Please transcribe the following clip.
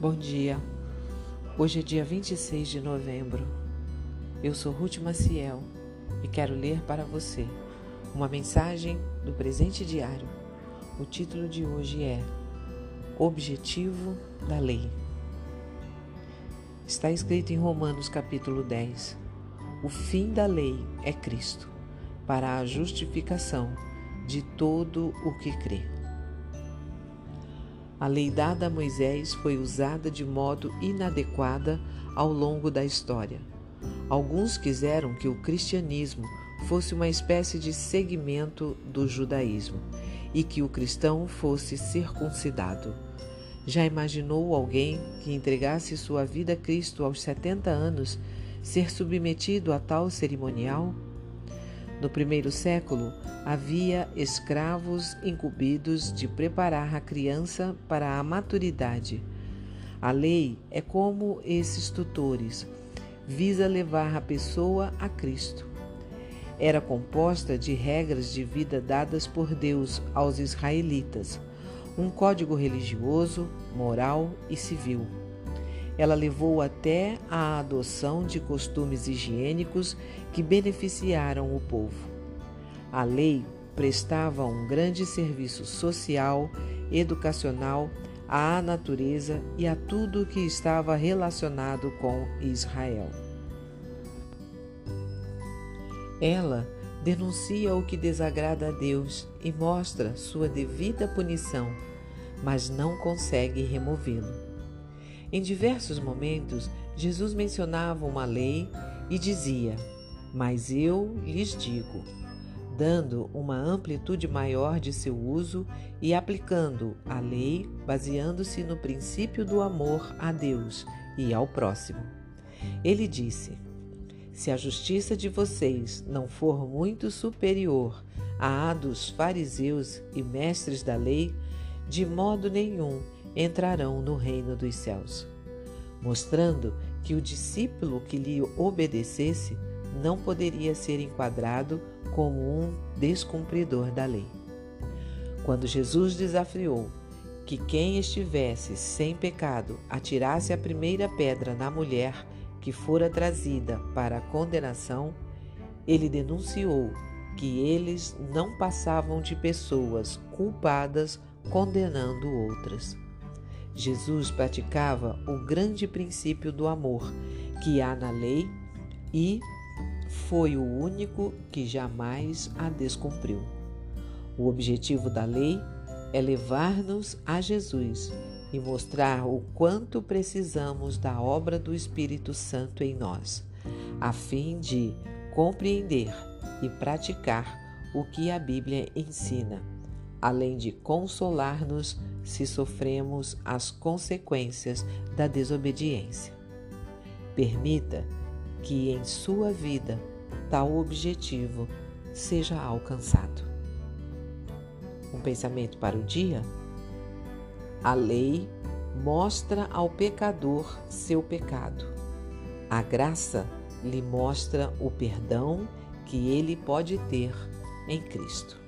Bom dia. Hoje é dia 26 de novembro. Eu sou Ruth Maciel e quero ler para você uma mensagem do presente diário. O título de hoje é Objetivo da Lei. Está escrito em Romanos capítulo 10. O fim da lei é Cristo, para a justificação de todo o que crê. A lei dada a Moisés foi usada de modo inadequada ao longo da história. Alguns quiseram que o cristianismo fosse uma espécie de segmento do judaísmo e que o cristão fosse circuncidado. Já imaginou alguém que entregasse sua vida a Cristo aos 70 anos ser submetido a tal cerimonial? No primeiro século, havia escravos incumbidos de preparar a criança para a maturidade. A lei é como esses tutores, visa levar a pessoa a Cristo. Era composta de regras de vida dadas por Deus aos israelitas, um código religioso, moral e civil. Ela levou até a adoção de costumes higiênicos que beneficiaram o povo. A lei prestava um grande serviço social, educacional, à natureza e a tudo que estava relacionado com Israel. Ela denuncia o que desagrada a Deus e mostra sua devida punição, mas não consegue removê-lo. Em diversos momentos, Jesus mencionava uma lei e dizia: Mas eu lhes digo, dando uma amplitude maior de seu uso e aplicando a lei baseando-se no princípio do amor a Deus e ao próximo. Ele disse: Se a justiça de vocês não for muito superior à dos fariseus e mestres da lei, de modo nenhum entrarão no reino dos céus, mostrando que o discípulo que lhe obedecesse não poderia ser enquadrado como um descumpridor da lei. Quando Jesus desafiou que quem estivesse sem pecado atirasse a primeira pedra na mulher que fora trazida para a condenação, ele denunciou que eles não passavam de pessoas culpadas condenando outras. Jesus praticava o grande princípio do amor que há na lei e foi o único que jamais a descumpriu. O objetivo da lei é levar-nos a Jesus e mostrar o quanto precisamos da obra do Espírito Santo em nós, a fim de compreender e praticar o que a Bíblia ensina além de consolar-nos se sofremos as consequências da desobediência. Permita que em sua vida tal objetivo seja alcançado. Um pensamento para o dia? A lei mostra ao pecador seu pecado. A graça lhe mostra o perdão que ele pode ter em Cristo.